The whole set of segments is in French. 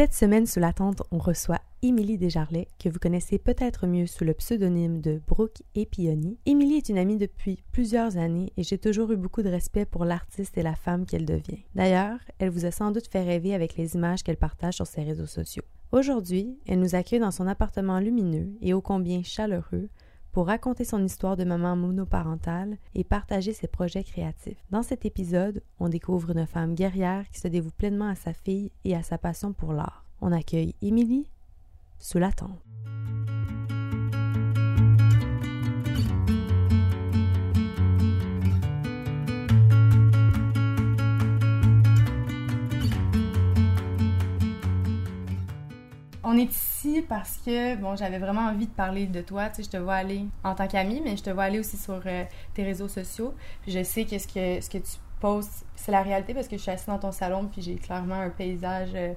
Cette semaine sous la tente, on reçoit Émilie Desjarlais, que vous connaissez peut-être mieux sous le pseudonyme de Brooke Epioni. Émilie est une amie depuis plusieurs années et j'ai toujours eu beaucoup de respect pour l'artiste et la femme qu'elle devient. D'ailleurs, elle vous a sans doute fait rêver avec les images qu'elle partage sur ses réseaux sociaux. Aujourd'hui, elle nous accueille dans son appartement lumineux et ô combien chaleureux pour raconter son histoire de maman monoparentale et partager ses projets créatifs. Dans cet épisode, on découvre une femme guerrière qui se dévoue pleinement à sa fille et à sa passion pour l'art. On accueille Émilie sous la tente. On est ici parce que, bon, j'avais vraiment envie de parler de toi. Tu sais, je te vois aller en tant qu'amie, mais je te vois aller aussi sur euh, tes réseaux sociaux. Puis je sais que ce que, ce que tu postes, c'est la réalité parce que je suis assise dans ton salon, puis j'ai clairement un paysage. Euh,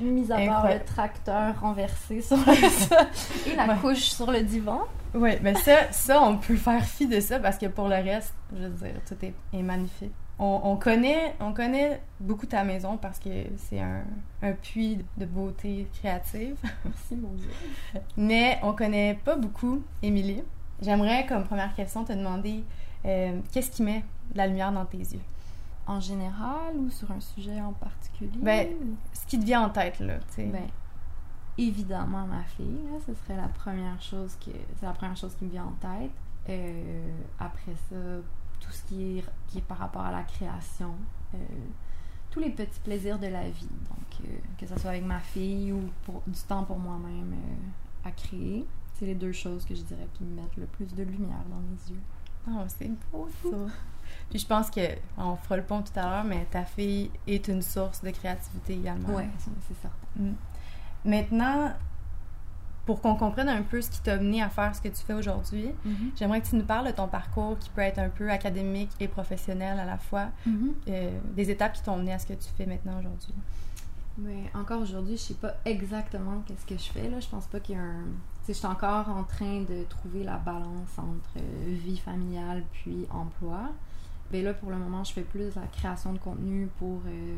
Mis à part le tracteur renversé sur le et la couche sur le divan. Oui, mais ça, ça, on peut faire fi de ça parce que pour le reste, je veux dire, tout est magnifique on, connaît, on connaît beaucoup ta maison parce que c'est un, puits de beauté créative. Merci, mon Dieu. Mais on connaît pas beaucoup Émilie. J'aimerais, comme première question, te demander euh, qu'est-ce qui met la lumière dans tes yeux? En général ou sur un sujet en particulier? Ben, ce qui te vient en tête, là, Ben, évidemment, ma fille, ce serait la première chose que... C'est la première chose qui me vient en tête. Euh, après ça, tout ce qui est, qui est par rapport à la création, euh, tous les petits plaisirs de la vie. Donc, euh, que ce soit avec ma fille ou pour, du temps pour moi-même euh, à créer. C'est les deux choses que je dirais qui me mettent le plus de lumière dans mes yeux. Oh, c'est beau ça! Puis je pense que on fera le pont tout à l'heure, mais ta fille est une source de créativité également. Oui, c'est ça. Mm. Maintenant, pour qu'on comprenne un peu ce qui t'a mené à faire ce que tu fais aujourd'hui, mhm. j'aimerais que tu nous parles de ton parcours qui peut être un peu académique et professionnel à la fois, mhm. euh, des étapes qui t'ont mené à ce que tu fais maintenant aujourd'hui. Mais encore aujourd'hui, je sais pas exactement qu'est-ce que je fais là. Je pense pas qu'il y a un. Je suis encore en train de trouver la balance entre euh, vie familiale puis emploi. Mais là, pour le moment, je fais plus la création de contenu pour euh,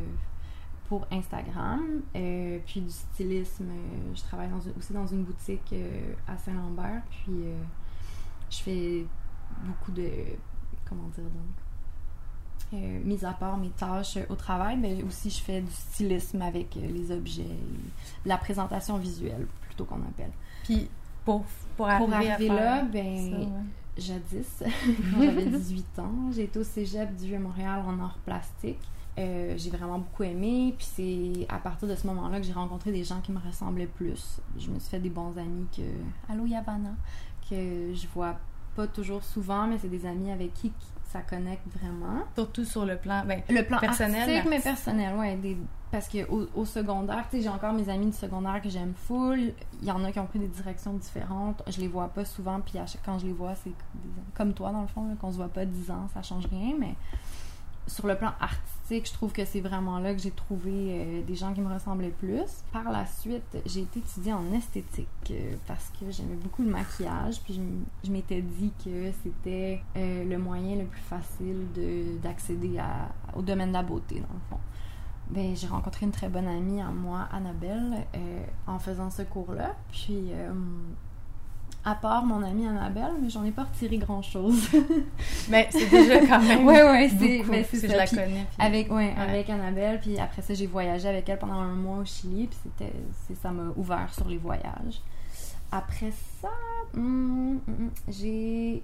pour Instagram, euh, puis du stylisme. Euh, je travaille aussi dans une boutique euh, à Saint-Lambert, puis je fais beaucoup de. Comment dire donc Mis à part mes tâches au travail, mais aussi je fais du stylisme avec les objets, la présentation visuelle plutôt qu'on appelle. Puis pour, pour arriver, là, ben, jadis, quand j'avais 18 ans, j'ai été au cégep du Vieux-Montréal en art plastique. Euh, j'ai vraiment beaucoup aimé. Puis c'est à partir de ce moment-là que j'ai rencontré des gens qui me ressemblaient plus. Je me suis fait des bons amis que. Allô Yavana Que je vois pas toujours souvent, mais c'est des amis avec qui ça connecte vraiment. Surtout sur le plan, ben, le plan personnel. mais personnel, ouais. Des, parce que au, au secondaire, tu sais, j'ai encore mes amis du secondaire que j'aime full. Il y en a qui ont pris des directions différentes. Je les vois pas souvent, puis quand je les vois, c'est comme toi, dans le fond, qu'on se voit pas 10 ans, ça change rien, mais sur le plan artistique, je trouve que c'est vraiment là que j'ai trouvé euh, des gens qui me ressemblaient plus. Par la suite, j'ai été étudiée en esthétique euh, parce que j'aimais beaucoup le maquillage, puis je, m'étais dit que c'était euh, le moyen le plus facile d'accéder au domaine de la beauté, dans le fond. Ben, j'ai rencontré une très bonne amie à moi, Annabelle, en faisant ce cours-là. Puis à part mon amie Annabelle, mais j'en ai pas retiré grand chose. mais c'est déjà quand même. ouais, ouais, c'est. Ben, je la connais. Avec, ouais, avec Annabelle, puis après ça, j'ai voyagé avec elle pendant un mois au Chili, puis c'était, ça m'a ouvert sur les voyages. Après ça, hum, hum, hum, j'ai.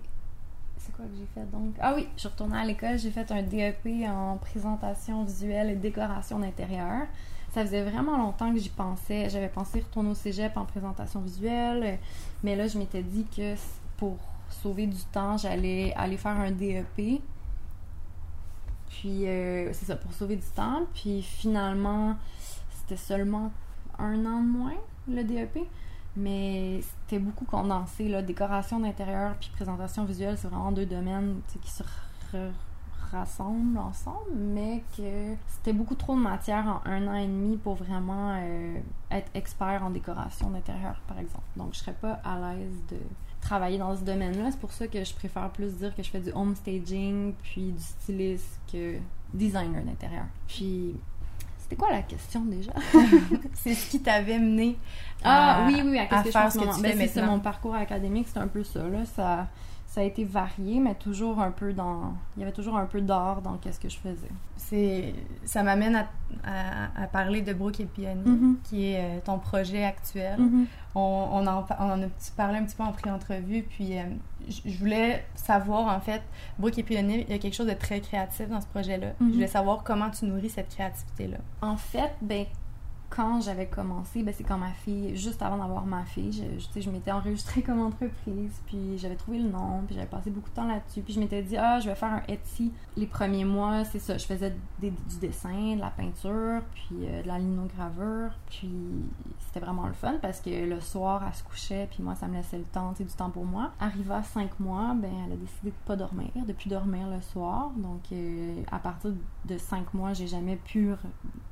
C'est quoi que j'ai fait donc? Ah oui, je suis retournée à l'école, j'ai fait un DEP en présentation visuelle et décoration d'intérieur ça faisait vraiment longtemps que j'y pensais. J'avais pensé retourner au cégep en présentation visuelle, mais là, je m'étais dit que pour sauver du temps, j'allais aller faire un DEP. Puis, euh, c'est ça, pour sauver du temps. Puis, finalement, c'était seulement un an de moins, le DEP. Mais c'était beaucoup condensé, là. Décoration d'intérieur puis présentation visuelle, c'est vraiment deux domaines qui se rassemblent ensemble, mais que c'était beaucoup trop de matière en un an et demi pour vraiment euh, être expert en décoration d'intérieur, par exemple. Donc, je serais pas à l'aise de travailler dans ce domaine-là. C'est pour ça que je préfère plus dire que je fais du home staging puis du styliste que designer d'intérieur. Puis, C'était quoi la question déjà? c'est ce qui t'avait mené ah, oui, oui, à, que je ce que ben, c'est mon parcours académique, c'est un peu ça, là. Ça, ça a été varié, mais toujours un peu dans. Il y avait toujours un peu d'art dans qu'est-ce que je faisais. C'est, ça m'amène à, à, parler de Brooke et Piani, mm-hmm. qui est euh, ton projet actuel. Mm-hmm. on, on, en, on en a parlé un petit peu en pré-entrevue, puis euh, je voulais savoir, en fait, Brooke et Piani, il y a quelque chose de très créatif dans ce projet-là. Je mm-hmm. voulais savoir comment tu nourris cette créativité-là. En fait, ben quand j'avais commencé, ben, c'est quand ma fille, juste avant d'avoir ma fille, je, m'étais enregistrée comme entreprise, puis j'avais trouvé le nom, puis j'avais passé beaucoup de temps là-dessus, puis je m'étais dit, ah, je vais faire un Etsy. Les premiers mois, c'est ça, je faisais du dessin, de la peinture, puis euh, de la linogravure, puis c'était vraiment le fun parce que le soir, elle se couchait, puis moi, ça me laissait le temps, du temps pour moi. Arriva à cinq mois, ben, elle a décidé de pas dormir, de plus dormir le soir. Donc, euh, à partir de cinq mois, j'ai jamais pu,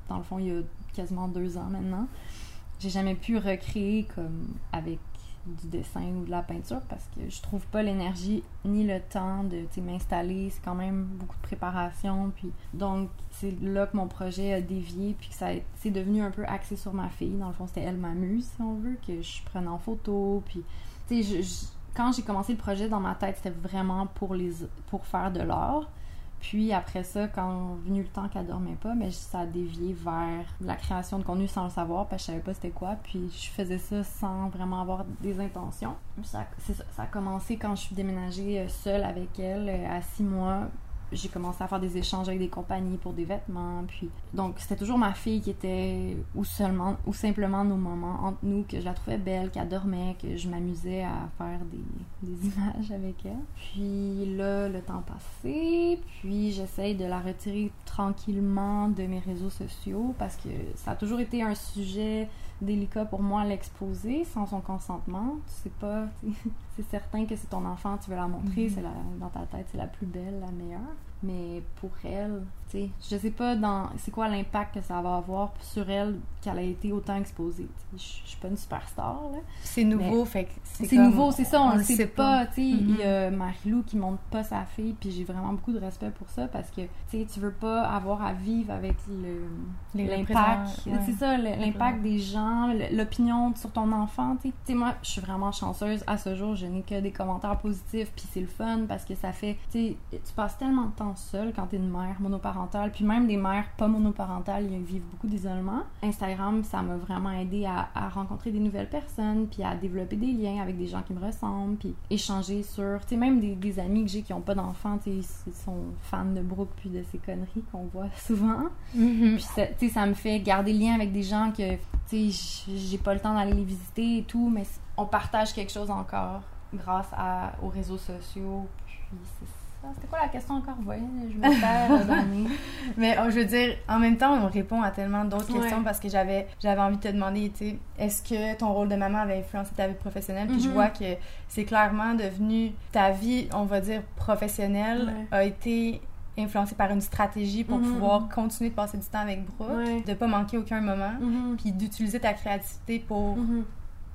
dans le fond, il y a quasiment deux ans maintenant, j'ai jamais pu recréer comme avec du dessin ou de la peinture parce que je trouve pas l'énergie ni le temps de m'installer. C'est quand même beaucoup de préparation. Puis, donc, c'est là que mon projet a dévié puis que ça c'est devenu un peu axé sur ma fille. Dans le fond, c'était elle ma muse, si on veut, que je prenne en photo. Puis, quand j'ai commencé le projet dans ma tête, c'était vraiment pour, les, pour faire de l'art. Puis après ça, quand venu le temps qu'elle dormait pas, mais ça a dévié vers la création de contenu sans le savoir, parce que je savais pas c'était quoi. Puis je faisais ça sans vraiment avoir des intentions. Ça, a commencé quand je suis déménagée euh, seule avec elle euh, à six mois j'ai commencé à faire des échanges avec des compagnies pour des vêtements. Puis donc c'était toujours ma fille qui était ou seulement ou simplement nos moments entre nous que je la trouvais belle, qu'elle dormait, que je m'amusais à faire des, images avec elle. Puis là le temps passé, puis j'essaye de la retirer tranquillement de mes réseaux sociaux parce que ça a toujours été un sujet délicat pour moi l'exposer sans son consentement. Tu sais pas, c'est certain que c'est ton enfant, tu veux la montrer, c'est la, dans ta tête, c'est la plus belle, la meilleure. Mais pour elle, tu sais, je sais pas dans c'est quoi l'impact que ça va avoir sur elle qu'elle a été autant exposée. Je suis pas une superstar là. C'est nouveau, fait c'est nouveau, c'est ça, on, le sait, pas. Tu sais, il y a. Marilou qui montre pas sa fille, puis j'ai vraiment beaucoup de respect pour ça parce que tu sais, tu veux pas avoir à vivre avec le l'impact, c'est ça, l'impact des gens, l'opinion sur ton enfant. Tu sais, moi, je suis vraiment chanceuse à ce jour, je n'ai que des commentaires positifs, puis c'est le fun parce que ça fait, tu sais, tu passes tellement de temps seule quand tu es une mère monoparentale, puis même des mères pas monoparentales, ils vivent beaucoup d'isolement. Instagram, ça m'a vraiment aidé à, rencontrer des nouvelles personnes, puis à développer des liens avec des gens qui me ressemblent, puis échanger sur, tu sais, même des, amis que j'ai qui ont pas d'enfants, tu sais, ils sont fans de Brooke puis de ces conneries qu'on voit souvent. Mm-hmm. Puis, tu sais, ça me fait garder le lien avec des gens que, tu sais, j'ai pas le temps d'aller les visiter et tout, mais on partage quelque chose encore grâce à, aux réseaux sociaux, puis c'est ah, c'était quoi la question encore? Voyez, je me perds euh, Mais oh, je veux dire, en même temps, on répond à tellement d'autres questions parce que j'avais j'avais envie de te demander, tu sais, est-ce que ton rôle de maman avait influencé ta vie professionnelle? Puis je mm-hmm. vois que c'est clairement devenu ta vie, on va dire, professionnelle a été influencée par une stratégie pour mm-hmm. pouvoir continuer de passer du temps avec Brooke, de pas manquer aucun moment, mm-hmm. puis d'utiliser ta créativité pour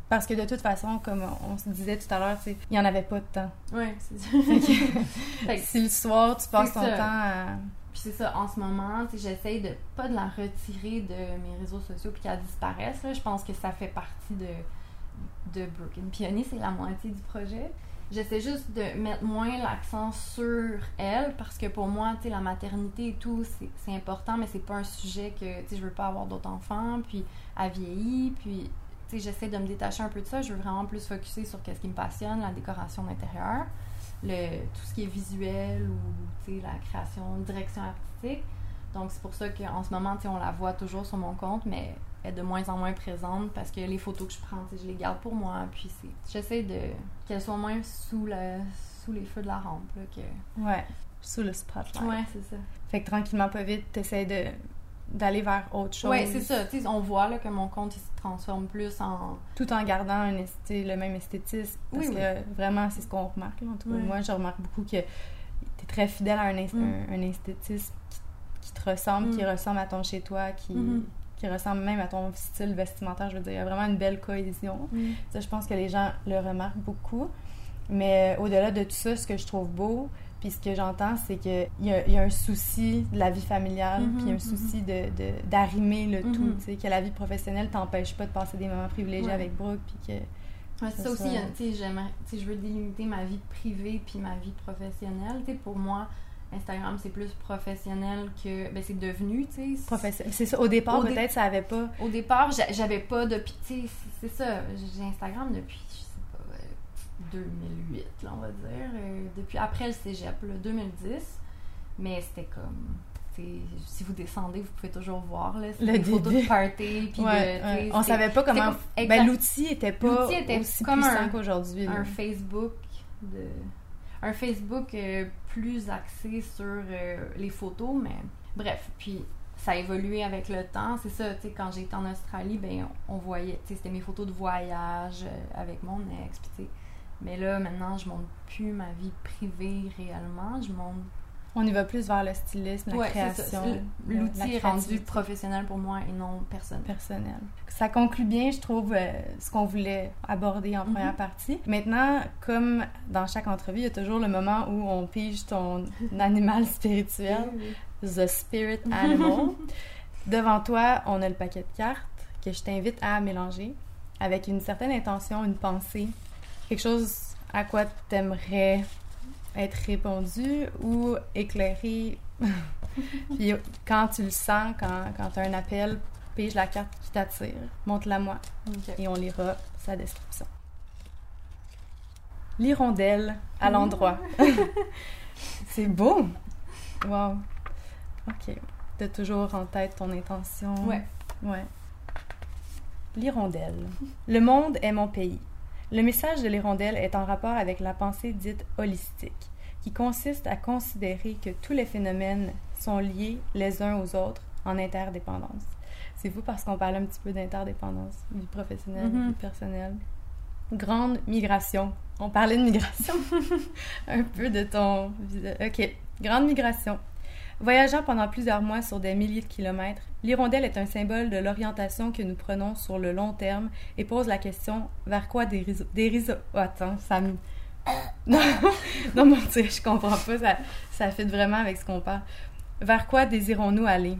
parce que de toute façon, comme on se disait tout à l'heure, il n'y en avait pas de temps. Oui, c'est ça. si le soir, tu passes ton temps à... Puis c'est ça, en ce moment, j'essaye de pas de la retirer de mes réseaux sociaux puis qu'elle disparaisse. Là. Je pense que ça fait partie de, de Broken Peony, c'est la moitié du projet. J'essaie juste de mettre moins l'accent sur elle parce que pour moi, tu sais, la maternité et tout, c'est important, mais c'est pas un sujet que, tu sais, je veux pas avoir d'autres enfants, puis elle vieillit, puis j'essaie de me détacher un peu de ça. Je veux vraiment plus focuser sur ce qui me passionne, la décoration d'intérieur, le, tout ce qui est visuel ou la création, direction artistique. Donc, c'est pour ça qu'en ce moment, on la voit toujours sur mon compte, mais elle est de moins en moins présente parce que les photos que je prends, je les garde pour moi. Puis, j'essaie de qu'elles soient moins sous, le, sous les feux de la rampe. que... Ouais, sous le spotlight. Ouais, c'est ça. Fait que tranquillement, pas vite, t'essaies de d'aller vers autre chose. Oui, c'est ça. on voit là, que mon compte se transforme plus en... Tout en gardant un le même esthétisme. Parce que vraiment, c'est ce qu'on remarque. Là, en tout cas, Moi, je remarque beaucoup que tu es très fidèle à un, mm. un, esthétisme qui, te ressemble, qui mm. ressemble à ton chez-toi, qui... Mm-hmm. qui ressemble même à ton style vestimentaire. Je veux dire, il y a vraiment une belle cohésion. Mm. Ça, je pense que les gens le remarquent beaucoup. Mais euh, au-delà de tout ça, ce que je trouve beau, Puis ce que j'entends, c'est qu'il y, a- il y a un souci de la vie familiale, Mhm, puis un mhm. souci de, de- d'arrimer le tout, Mhm. tu sais, que la vie professionnelle t'empêche pas de passer des moments privilégiés Ouais. avec Brooke, puis que... Ouais, ça aussi, il y a- tu sais, je veux délimiter ma vie privée puis ma vie professionnelle. Tu sais, pour moi, Instagram, c'est plus professionnel que. Ben, c'est devenu, tu sais. Professionnel. C'est ça, au départ, dé- peut-être, ça avait pas... Au départ, j'a- j'avais pas de. puis, Tu sais, c'est ça. J'ai Instagram depuis, je euh, 2008, là, on va dire. euh, depuis après le cégep, là, 2010. Mais c'était comme. Si vous descendez, vous pouvez toujours voir là, Le des photos de party. Puis Ouais, de, On savait pas comment... Ben, l'outil était pas L'outil était aussi comme puissant qu'aujourd'hui. un Facebook de un Facebook euh, plus axé sur euh, les photos mais bref puis ça a évolué avec le temps c'est ça tu sais quand j'étais en Australie ben on, on voyait tu sais c'était mes photos de voyage euh, avec mon ex puis tu sais mais là maintenant je montre plus ma vie privée réellement je montre On y va plus vers le stylisme, la Ouais, création. L'outil est rendu professionnel pour moi et non personnel personnel. Ça conclut bien, je trouve, euh, ce qu'on voulait aborder en Mhm. première partie. Maintenant, comme dans chaque entrevue, il y a toujours le moment où on pige ton animal spirituel, the spirit animal. Devant toi, on a le paquet de cartes que je t'invite à mélanger avec une certaine intention, une pensée, quelque chose à quoi tu aimerais être répondu ou éclairé? Puis quand tu le sens, quand, quand tu as un appel, pige la carte qui t'attire, montre-la moi et on lira sa description. L'hirondelle à l'endroit. C'est beau! Wow! Ok. T'as toujours en tête ton intention? Ouais. Ouais. L'hirondelle. Le monde est mon pays. Le message de l'hirondelle est en rapport avec la pensée dite holistique, qui consiste à considérer que tous les phénomènes sont liés les uns aux autres en interdépendance. C'est fou parce qu'on parle un petit peu d'interdépendance, vie professionnelle, Mhm. vie personnelle. Grande migration. On parlait de migration. un peu de ton. Ok. Grande migration. Voyageant pendant plusieurs mois sur des milliers de kilomètres, l'hirondelle est un symbole de l'orientation que nous prenons sur le long terme et pose la question vers quoi dériso... dériso... Oh, attends, ça me... Non, non mon Dieu, je comprends pas, ça, ça fit vraiment avec ce qu'on parle. Vers quoi désirons-nous aller?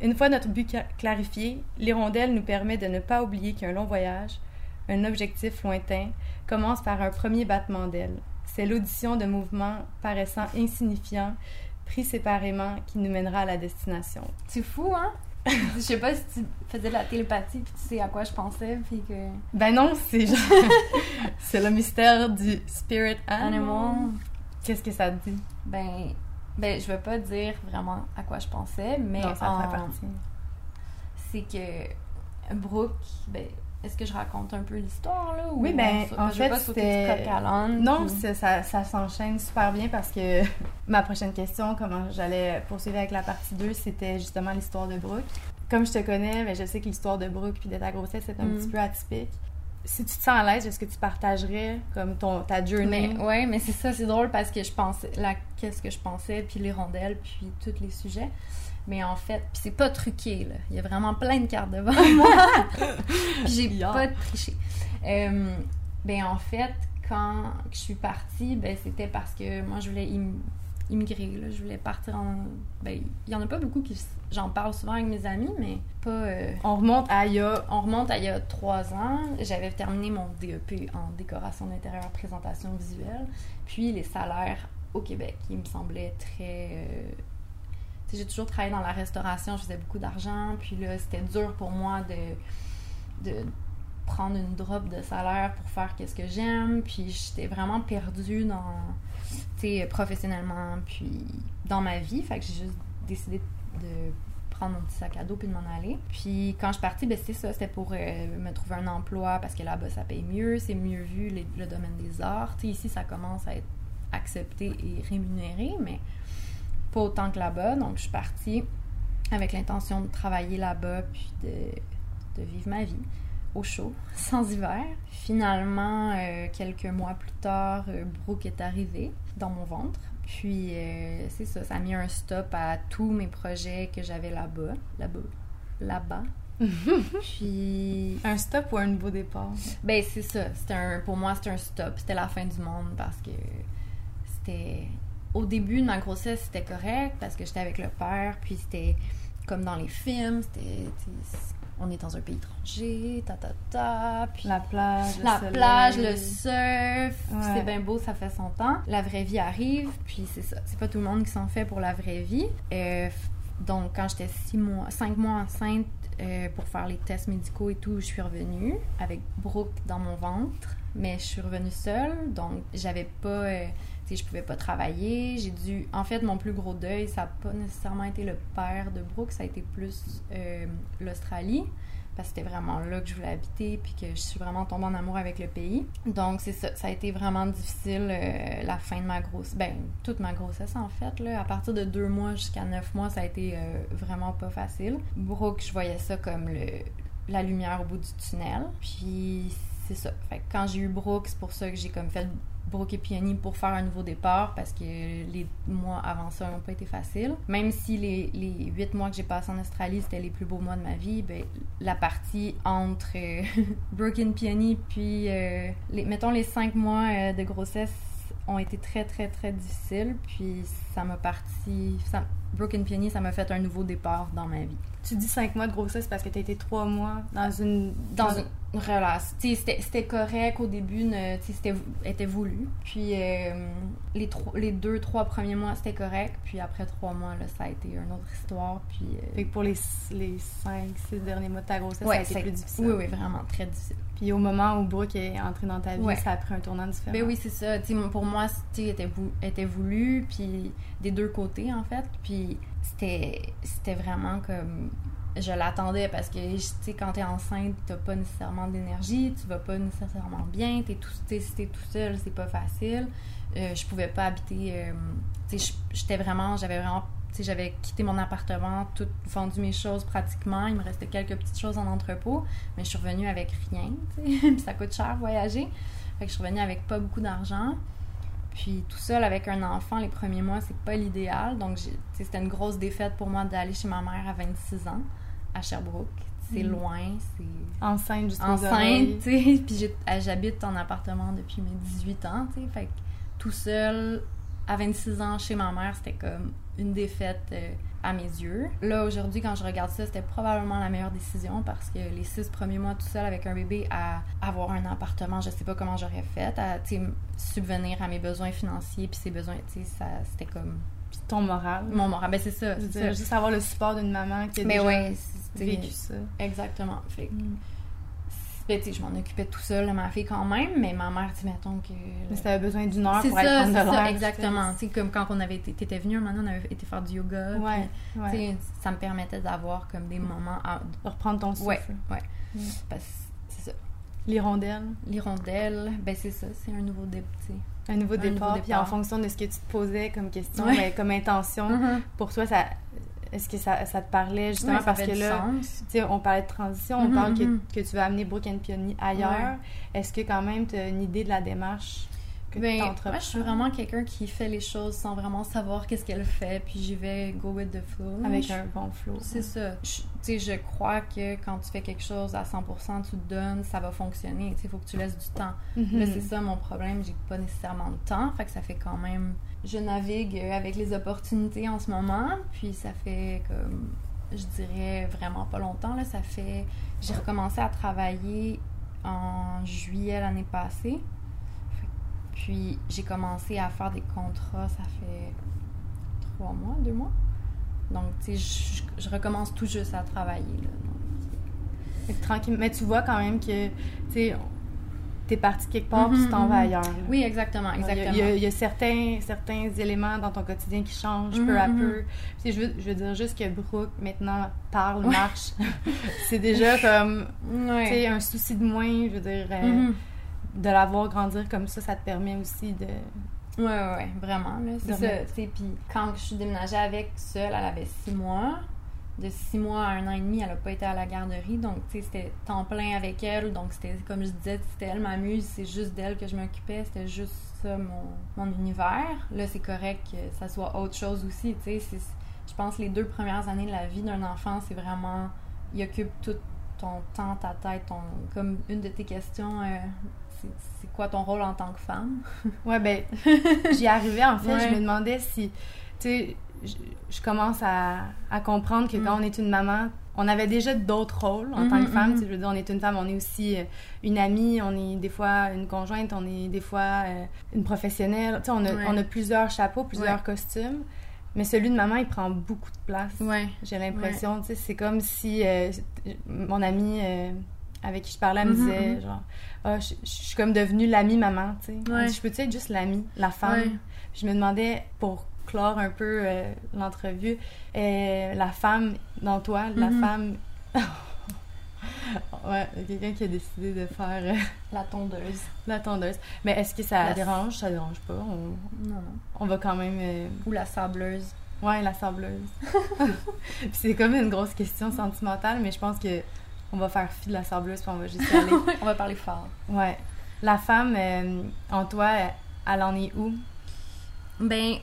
Une fois notre but clarifié, l'hirondelle nous permet de ne pas oublier qu'un long voyage, un objectif lointain, commence par un premier battement d'aile. C'est l'audition de mouvements paraissant insignifiants, pris séparément, qui nous mènera à la destination. C'est fou, hein? Je sais pas si tu faisais de la télépathie puis tu sais à quoi je pensais puis que... Ben non, c'est genre... c'est le mystère du spirit animal. Qu'est-ce que ça te dit? Ben, ben je vais pas dire vraiment à quoi je pensais, mais non, ça en- fait partie. c'est que Brooke, ben, est-ce que je raconte un peu l'histoire, là? ou Oui, ben, en fait, c'était- Non, puis- c'est- ça, ça s'enchaîne super bien parce que ma prochaine question, comment j'allais poursuivre avec la partie 2, c'était justement l'histoire de Brooke. Comme je te connais, ben, je sais que l'histoire de Brooke puis de ta grossesse est un Mm. petit peu atypique. Si tu te sens à l'aise, est-ce que tu partagerais comme ton, ta journey? Mais, ouais, mais c'est ça, c'est drôle parce que je pensais, qu'est-ce que je pensais, puis les rondelles, puis tous les sujets. Mais en fait, puis c'est pas truqué, là. Il y a vraiment plein de cartes devant moi. puis j'ai Yeah. pas triché. Euh, ben en fait, quand je suis partie, ben c'était parce que moi je voulais im- immigrer, là. Je voulais partir en. Ben, il y en a pas beaucoup qui. J'en parle souvent avec mes amis, mais pas. euh, On remonte à il y a on remonte à il y a trois ans. J'avais terminé mon DEP en décoration d'intérieur, présentation visuelle. Puis les salaires au Québec, ils me semblaient très. euh, J'ai toujours travaillé dans la restauration, je faisais beaucoup d'argent. Puis là, c'était dur pour moi de, de prendre une drop de salaire pour faire qu'est-ce que j'aime. Puis j'étais vraiment perdue dans, tu professionnellement, puis dans ma vie. Fait que j'ai juste décidé de prendre mon petit sac à dos puis de m'en aller. Puis quand je suis partie, ben c'était ça, c'était pour euh, me trouver un emploi parce que là-bas ça paye mieux, c'est mieux vu le domaine des arts. Ici ça commence à être accepté et rémunéré, mais pas autant que là-bas. Donc je suis partie avec l'intention de travailler là-bas puis de, de vivre ma vie au chaud, sans hiver. Finalement, euh, quelques mois plus tard, euh, Brooke est arrivé dans mon ventre. Puis, euh, c'est ça, ça a mis un stop à tous mes projets que j'avais là-bas. Là-bas. Là-bas. Puis, un stop ou un nouveau départ? ben c'est ça. Un, pour moi, c'était un stop. C'était la fin du monde parce que c'était au début de ma grossesse, c'était correct parce que j'étais avec le père, puis c'était comme dans les films, c'était on est dans un pays étranger, ta ta ta, puis la plage, la plage, le surf, c'est bien beau, ça fait son temps. La vraie vie arrive, puis c'est ça, c'est pas tout le monde qui s'en fait pour la vraie vie. Euh, donc quand j'étais six mois, cinq mois enceinte euh, pour faire les tests médicaux et tout, je suis revenue avec Brooke dans mon ventre, mais je suis revenue seule, donc j'avais pas euh, je pouvais pas travailler. J'ai dû. En fait, mon plus gros deuil, ça n'a pas nécessairement été le père de Brooke, ça a été plus euh, l'Australie. Parce que c'était vraiment là que je voulais habiter, puis que je suis vraiment tombée en amour avec le pays. Donc, c'est ça. Ça a été vraiment difficile euh, la fin de ma grossesse. Ben, toute ma grossesse, en fait. Là. À partir de deux mois jusqu'à neuf mois, ça a été euh, vraiment pas facile. Brooke, je voyais ça comme le, la lumière au bout du tunnel. Puis, c'est ça. Quand j'ai eu Brooke, c'est pour ça que j'ai comme fait Brooke et Piani pour faire un nouveau départ parce que les mois avant ça n'ont pas été faciles. Même si les, les huit mois que j'ai passé en Australie, c'était les plus beaux mois de ma vie, ben, la partie entre euh, Brooke et Piani puis, euh, mettons, les cinq mois euh, de grossesse ont été très, très, très difficiles. Puis ça m'a parti... Brooke and Peony, ça m'a fait un nouveau départ dans ma vie. Tu dis cinq mois de grossesse parce que tu as été trois mois dans une... Dans une relation. C'était correct au début, c'était était voulu. Puis euh, les, les deux, trois premiers mois, c'était correct. Puis après trois mois, là, ça a été une autre histoire. Puis, euh, fait que pour les, les cinq, six derniers mois de ta grossesse, ça a été plus difficile. Oui, oui, vraiment, très difficile. Puis au moment où Brooke est entré dans ta vie, ça a pris un tournant différent. Ben oui, c'est ça. pour moi, était, était voulu, puis des deux côtés, en fait. Puis c'était vraiment comme je l'attendais parce que tu sais quand t'es enceinte t'as pas nécessairement d'énergie tu vas pas nécessairement bien t'es tout es, es tout seul c'est pas facile. Euh, je pouvais pas habiter euh, tu sais j'étais vraiment j'avais vraiment tu j'avais quitté mon appartement tout vendu mes choses pratiquement il me restait quelques petites choses en entrepôt mais je suis revenue avec rien tu sais ça coûte cher voyager. Fait que je suis revenue avec pas beaucoup d'argent puis tout seul avec un enfant, les premiers mois, c'est pas l'idéal. Donc c'était une grosse défaite pour moi d'aller chez ma mère à 26 ans, à Sherbrooke. C'est mm. loin, c'est... Enceinte jusqu'aux Enceinte, tu sais. Puis j'habite en appartement depuis mes 18 ans, tu sais. Fait que tout seul, à 26 ans, chez ma mère, c'était comme une défaite... Euh, à mes yeux. Là, aujourd'hui, quand je regarde ça, c'était probablement la meilleure décision parce que les six premiers mois tout seul avec un bébé, à avoir un appartement, je sais pas comment j'aurais fait, à subvenir à mes besoins financiers, puis ces besoins, tu sais, c'était comme. Puis ton moral. Mon moral, ben c'est ça. Juste avoir le support d'une maman qui a Mais déjà ouais, vécu ça. Exactement. Fait mm je m'en occupais tout seul, ma fille quand même, mais ma mère, tu mettons que. Mais besoin d'une heure pour ça, être ça, exactement. Tu sais, comme quand on avait été, t'étais venue, maintenant on avait été faire du yoga. Ouais. ouais. ça me permettait d'avoir comme des moments. À... De reprendre ton souffle. Ouais, ouais. Mm. c'est ça. L'hirondelle. L'hirondelle, ben c'est ça, c'est un nouveau départ. Un nouveau départ, puis en fonction de ce que tu te posais comme question, ben, comme intention, mm-hmm. pour toi, ça, est-ce que ça, ça, te parlait justement parce que là, on parlait de transition, on mm-hmm, parle que, mm-hmm. que, tu vas amener Brooke and Peony ailleurs. Est-ce que quand même tu as une idée de la démarche que ben, tu Moi, je suis vraiment quelqu'un qui fait les choses sans vraiment savoir qu'est-ce qu'elle fait, puis j'y vais go with the flow. Avec un bon flow. C'est ça. Tu sais, je crois que quand tu fais quelque chose à 100%, tu te donnes, ça va fonctionner. Il faut que tu laisses du temps. Mm-hmm. Mais c'est ça mon problème, j'ai pas nécessairement de temps, fait que ça fait quand même je navigue avec les opportunités en ce moment. Puis ça fait comme, je dirais vraiment pas longtemps. Là, ça fait. J'ai recommencé à travailler en juillet l'année passée. Puis j'ai commencé à faire des contrats, ça fait trois mois, deux mois. Donc, tu sais, je, recommence tout juste à travailler. Là, Tranquille. Mais tu vois quand même que, tu sais, t'es parti quelque part puis tu t'en vas mhm. ailleurs. Oui, exactement, exactement. Il y a, certains, certains éléments dans ton quotidien qui changent peu à mhm, peu. Mhm. je, veux, je veux dire juste que Brooke, maintenant, parle, marche. c'est déjà comme, tu sais, un souci de moins, je veux dire, euh, de la voir grandir comme ça, ça te permet aussi de... Ouais, ouais, ouais, vraiment, c'est ça, puis quand je suis déménagée avec seule, elle avait six mois de six mois à un an et demi, elle n'a pas été à la garderie. Donc, tu sais, c'était temps plein avec elle. Donc, c'était, comme je disais, c'était elle m'amuse, c'est juste d'elle que je m'occupais. C'était juste ça, mon, mon univers. Là, c'est correct que ça soit autre chose aussi, tu sais. Je pense que les deux premières années de la vie d'un enfant, c'est vraiment... Il occupe tout ton temps, ta tête, ton, comme une de tes questions, euh, c'est quoi ton rôle en tant que femme? ouais, ben, j'y arrivais en fait. Je me demandais si, tu sais, je, commence à, à, comprendre que quand mm. on est une maman, on avait déjà d'autres rôles en tant que mm-hmm, femme. Mm-hmm. Je veux dire, on est une femme, on est aussi euh, une amie, on est des fois une conjointe, on est des fois euh, une professionnelle. Tu sais, on a, on a plusieurs chapeaux, plusieurs costumes. Mais celui de maman, il prend beaucoup de place. Ouais. J'ai l'impression, tu sais, c'est comme si euh, mon amie avec qui je parlais, elle me mm-hmm, disait, genre, ah, je, suis comme devenue l'amie maman, tu sais. Je peux-tu être juste l'amie, la femme? Je me demandais, pour clore un peu euh, l'entrevue, euh, la femme dans toi, la mm-hmm. femme... ouais, quelqu'un qui a décidé de faire... Euh, la tondeuse. La tondeuse. Mais est-ce que ça dérange? Ça dérange pas? On... Non. On va quand même... Ou la sableuse. Ouais, la sableuse. c'est comme une grosse question sentimentale, mais je pense que on va faire fi de la sableuse puis on va juste aller. on va parler fort. Ouais. La femme, en toi, elle en est où? Ben,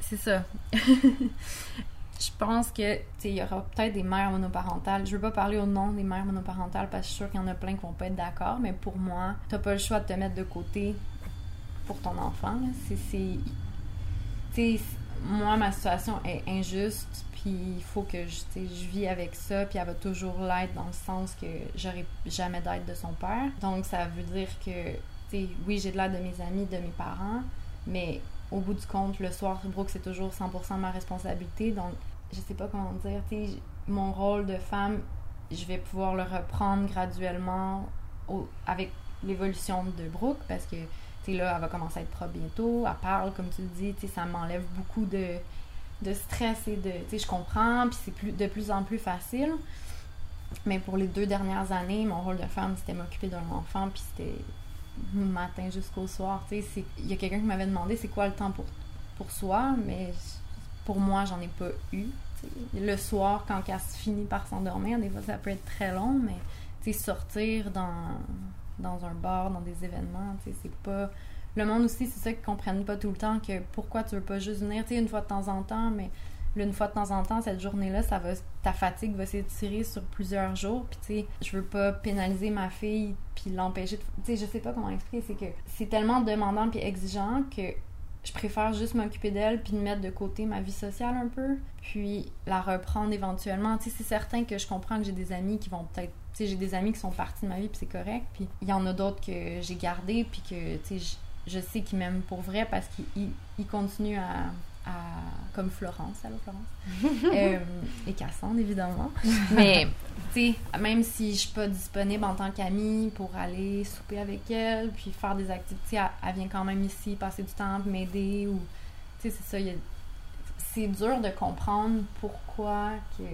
c'est ça. je pense que, il y aura peut-être des mères monoparentales. Je veux pas parler au nom des mères monoparentales parce que je suis sûre qu'il y en a plein qui vont pas être d'accord, mais pour moi, t'as pas le choix de te mettre de côté pour ton enfant. C'est. moi, ma situation est injuste, puis il faut que je, vis avec ça, puis elle va toujours l'être dans le sens que j'aurai jamais d'aide de son père. Donc, ça veut dire que, oui, j'ai de l'aide de mes amis, de mes parents, mais au bout du compte, le soir, Brooke, c'est toujours 100% ma responsabilité. Donc, je sais pas comment dire. mon rôle de femme, je vais pouvoir le reprendre graduellement avec l'évolution de Brooke parce que, tu là, elle va commencer à être pro bientôt. Elle parle, comme tu le dis, tu ça m'enlève beaucoup de, de stress et de. Je comprends, puis c'est plus, de plus en plus facile. Mais pour les deux dernières années, mon rôle de femme, c'était m'occuper d'un enfant, puis c'était matin jusqu'au soir. Il y a quelqu'un qui m'avait demandé c'est quoi le temps pour, pour soi, mais pour moi, j'en ai pas eu. Le soir, quand elle finit par s'endormir, des fois ça peut être très long, mais sortir dans, dans un bar, dans des événements, c'est pas. Le monde aussi, c'est ça qu'ils comprennent pas tout le temps, que pourquoi tu veux pas juste venir, une fois de temps en temps, mais une fois de temps en temps, cette journée-là, ça va, ta fatigue va s'étirer sur plusieurs jours. Puis, tu je veux pas pénaliser ma fille puis l'empêcher de. Tu sais, je sais pas comment expliquer. C'est que c'est tellement demandant puis exigeant que je préfère juste m'occuper d'elle puis de mettre de côté ma vie sociale un peu, puis la reprendre éventuellement. Tu c'est certain que je comprends que j'ai des amis qui vont peut-être. Tu sais, j'ai des amis qui sont partis de ma vie puis c'est correct. Puis il y en a d'autres que j'ai gardés puis que, tu sais, je, sais qu'ils m'aiment pour vrai parce qu'ils continuent à comme Florence, allô Florence, euh, et Cassandre évidemment. Mais tu sais, même si je suis pas disponible en tant qu'amie pour aller souper avec elle, puis faire des activités, elle, vient quand même ici passer du temps, m'aider ou tu sais c'est ça. c'est dur de comprendre pourquoi que.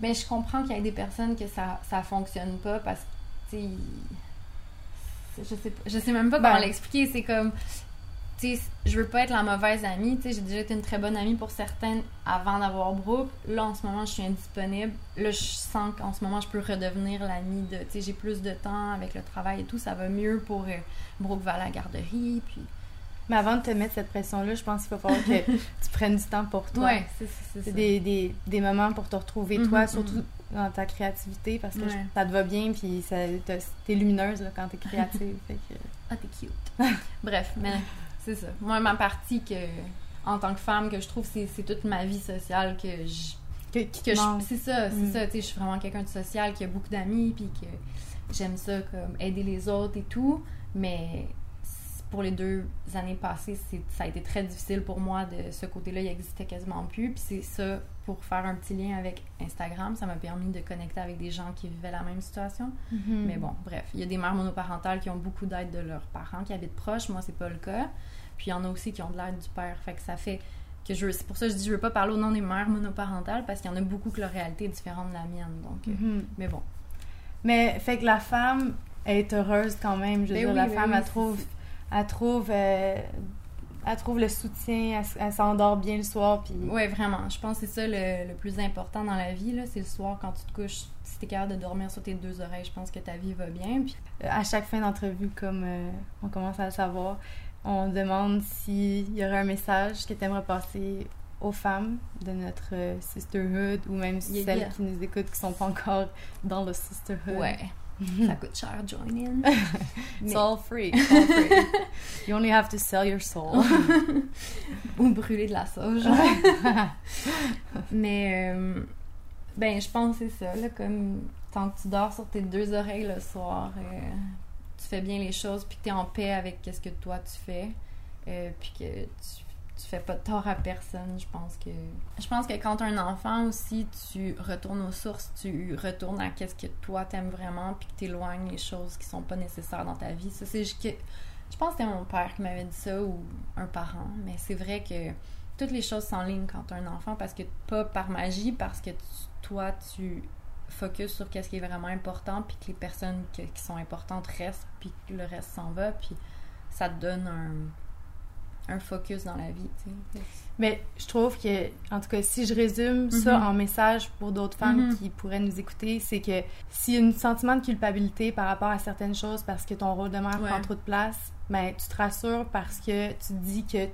Mais ben, je comprends qu'il y ait des personnes que ça ça fonctionne pas parce que tu sais je sais je sais même pas comment ben, l'expliquer c'est comme je veux pas être la mauvaise amie. j'ai déjà été une très bonne amie pour certaines avant d'avoir Brooke. Là, en ce moment, je suis indisponible. Là, je sens qu'en ce moment, je peux redevenir l'amie de. Tu j'ai plus de temps avec le travail et tout. Ça va mieux pour euh, Brooke va à la garderie. Puis. Mais avant de te mettre cette pression-là, je pense qu'il faut que tu prennes du temps pour toi. Ouais, c'est ça. Des, des, des, moments pour te retrouver toi, mm-hmm, surtout mm-hmm. dans ta créativité, parce que ça te va bien, puis t'es lumineuse là, quand t'es créative. Ah, t'es cute. Bref, mais c'est ça. Moi, ma partie que, en tant que femme, que je trouve, c'est, toute ma vie sociale que je. Que, c'est ça, c'est mm. ça. Tu sais, je suis vraiment quelqu'un de social qui a beaucoup d'amis, puis que j'aime ça, comme aider les autres et tout. Mais pour les deux années passées, ça a été très difficile pour moi de ce côté-là, il existait quasiment plus. Puis c'est ça, pour faire un petit lien avec Instagram, ça m'a permis de connecter avec des gens qui vivaient la même situation. Mm-hmm. Mais bon, bref, il y a des mères monoparentales qui ont beaucoup d'aide de leurs parents qui habitent proches. Moi, c'est pas le cas. Puis il y en a aussi qui ont de l'aide du père. Fait que ça fait que je c'est pour ça que je dis je veux pas parler au nom des mères monoparentales parce qu'il y en a beaucoup que leur réalité est différente de la mienne. Donc, euh, mm-hmm. mais bon. Mais fait que la femme est heureuse quand même. Je veux ben dire, la femme, elle trouve elle trouve, euh, elle trouve le soutien, elle, s'endort bien le soir. Puis... Oui, vraiment. Je pense que c'est ça le, plus important dans la vie. C'est le soir quand tu te couches. Si t'es capable de dormir sur tes deux oreilles, je pense que ta vie va bien. Puis... Euh, à chaque fin d'entrevue, comme euh, on commence à le savoir, on demande s'il y aurait un message que tu aimerais passer aux femmes de notre euh, sisterhood ou même celles qui nous écoutent qui sont pas encore dans le sisterhood. Ouais. Ça coûte cher, join in. It's all free. It's all free. you only have to sell your soul. Ou brûler de la sauge. Mais, euh, ben, je pense que c'est ça, là, comme tant que tu dors sur tes deux oreilles le soir, euh, tu fais bien les choses, puis que tu es en paix avec ce que toi tu fais, euh, puis que tu tu fais pas de tort à personne. Je pense que je pense que quand tu un enfant aussi, tu retournes aux sources, tu retournes à qu'est-ce que toi t'aimes vraiment, puis que t'éloignes les choses qui sont pas nécessaires dans ta vie. Ça c'est je, je pense que c'était mon père qui m'avait dit ça ou un parent, mais c'est vrai que toutes les choses s'enlignent quand tu as un enfant parce que pas par magie, parce que toi tu focus sur qu'est-ce qui est vraiment important, puis que les personnes qui sont importantes restent, puis que le reste s'en va, puis ça te donne un un focus dans la vie. Mais je trouve que, en tout cas, si je résume ça Mhm. en message pour d'autres femmes Mhm. qui pourraient nous écouter, c'est que s'il y a un sentiment de culpabilité par rapport à certaines choses parce que ton rôle de mère Ouais. prend trop de place, ben, tu te rassures parce que tu te dis que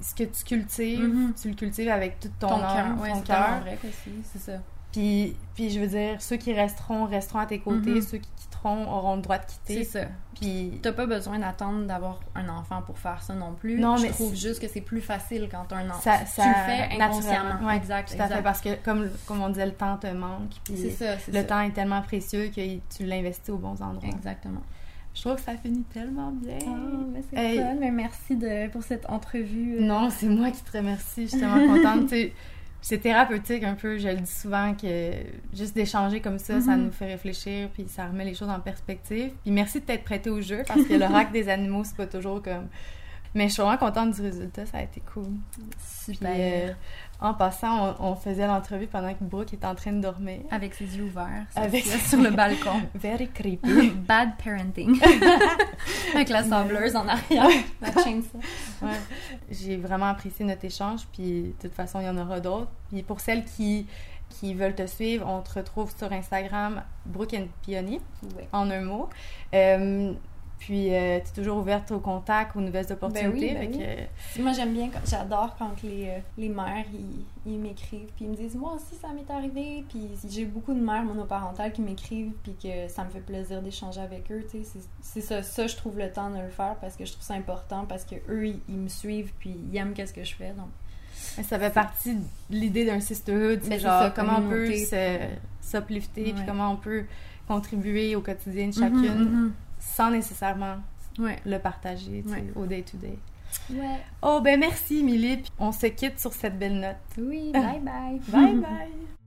ce que tu cultives, Mhm. tu le cultives avec tout ton, ton cœur, ouais, ton cœur. vrai aussi, c'est ça. Puis, puis je veux dire, ceux qui resteront, resteront à tes côtés. Mhm. Ceux qui quitteront auront le droit de C'est quitter. ça. Puis T'as pas besoin d'attendre d'avoir un enfant pour faire ça non plus. Non, je mais trouve juste que c'est plus facile quand t'as un enfant. ça, ça tu le fais inconsciemment. naturellement. Ouais, exact, tout à fait. exact. Parce que, comme, comme on disait, le temps te manque. C'est ça, c'est le ça. temps est tellement précieux que tu l'investis aux bons endroits. Exactement. Je trouve que ça finit tellement bien. Mais c'est Hey. fun, mais merci de, pour cette entrevue. euh. Non, c'est moi qui te remercie. Je suis tellement contente. C'est thérapeutique un peu. Je le dis souvent que juste d'échanger comme ça, ça Mhm. nous fait réfléchir puis ça remet les choses en perspective. Puis merci de t'être prêté au jeu parce que l'oracle des animaux, c'est pas toujours comme. Mais je suis vraiment contente du résultat. Ça a été cool. Puis, Super. euh, en passant, on, on faisait l'entrevue pendant que Brooke était en train de dormir. Avec ses yeux ouverts, Avec- sur le balcon. Very creepy. Bad parenting. Avec la sableuse en arrière. La chainsaw. Ouais. J'ai vraiment apprécié notre échange, puis de toute façon, il y en aura d'autres. Puis pour celles qui, qui veulent te suivre, on te retrouve sur Instagram, Brooke and Peony, en un mot. Euh, puis tu es toujours ouverte aux contacts, aux nouvelles opportunités. ben oui. fait que- Moi, j'aime bien, j'adore quand les, euh, les mères, ils, ils m'écrivent, puis ils me disent, moi aussi, ça m'est arrivé. Puis j'ai beaucoup de mères monoparentales qui m'écrivent, puis que ça me fait plaisir d'échanger avec eux. tu sais. C'est- ça, ça, je trouve le temps de le faire parce que je trouve ça important, parce que eux, ils, ils me suivent, puis ils aiment qu'est-ce que je fais. Donc, ça fait partie de l'idée d'un sisterhood, c'est Mais c'est genre ça, comment on peut s'uplifter, puis comment on peut contribuer au quotidien de chacune Mhm, sans nécessairement. Ouais. le partager tu sais, Ouais. au day-to-day. Ouais. Oh, ben merci, Milly. Puis on se quitte sur cette belle note. Oui, bye bye. Bye bye!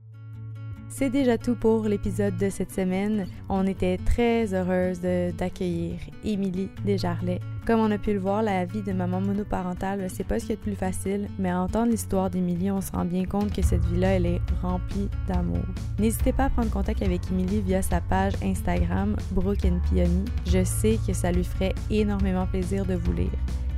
C'est déjà tout pour l'épisode de cette semaine. On était très heureuse de- d'accueillir Émilie Desjarlais. Comme on a pu le voir, la vie de maman monoparentale, c'est pas ce qu'il y a de plus facile, mais à entendre l'histoire d'Émilie, on se rend bien compte que cette vie-là, elle est remplie d'amour. N'hésitez pas à prendre contact avec Émilie via sa page Instagram Brooke and Peony. Je sais que ça lui ferait énormément plaisir de vous lire.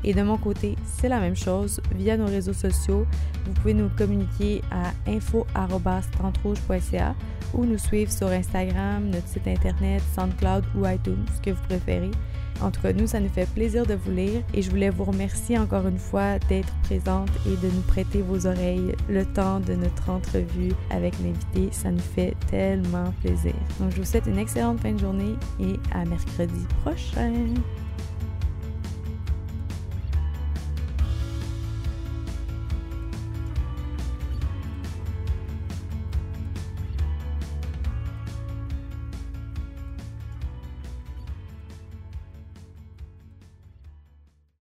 Et de mon côté, c'est la même chose. Via nos réseaux sociaux, vous pouvez nous communiquer à info.tentrouge.ca ou nous suivre sur Instagram, notre site internet, SoundCloud ou iTunes, ce que vous préférez. En tout cas, nous, ça nous fait plaisir de vous lire et je voulais vous remercier encore une fois d'être présente et de nous prêter vos oreilles le temps de notre entrevue avec l'invité. Ça nous fait tellement plaisir. Donc, je vous souhaite une excellente fin de journée et à mercredi prochain.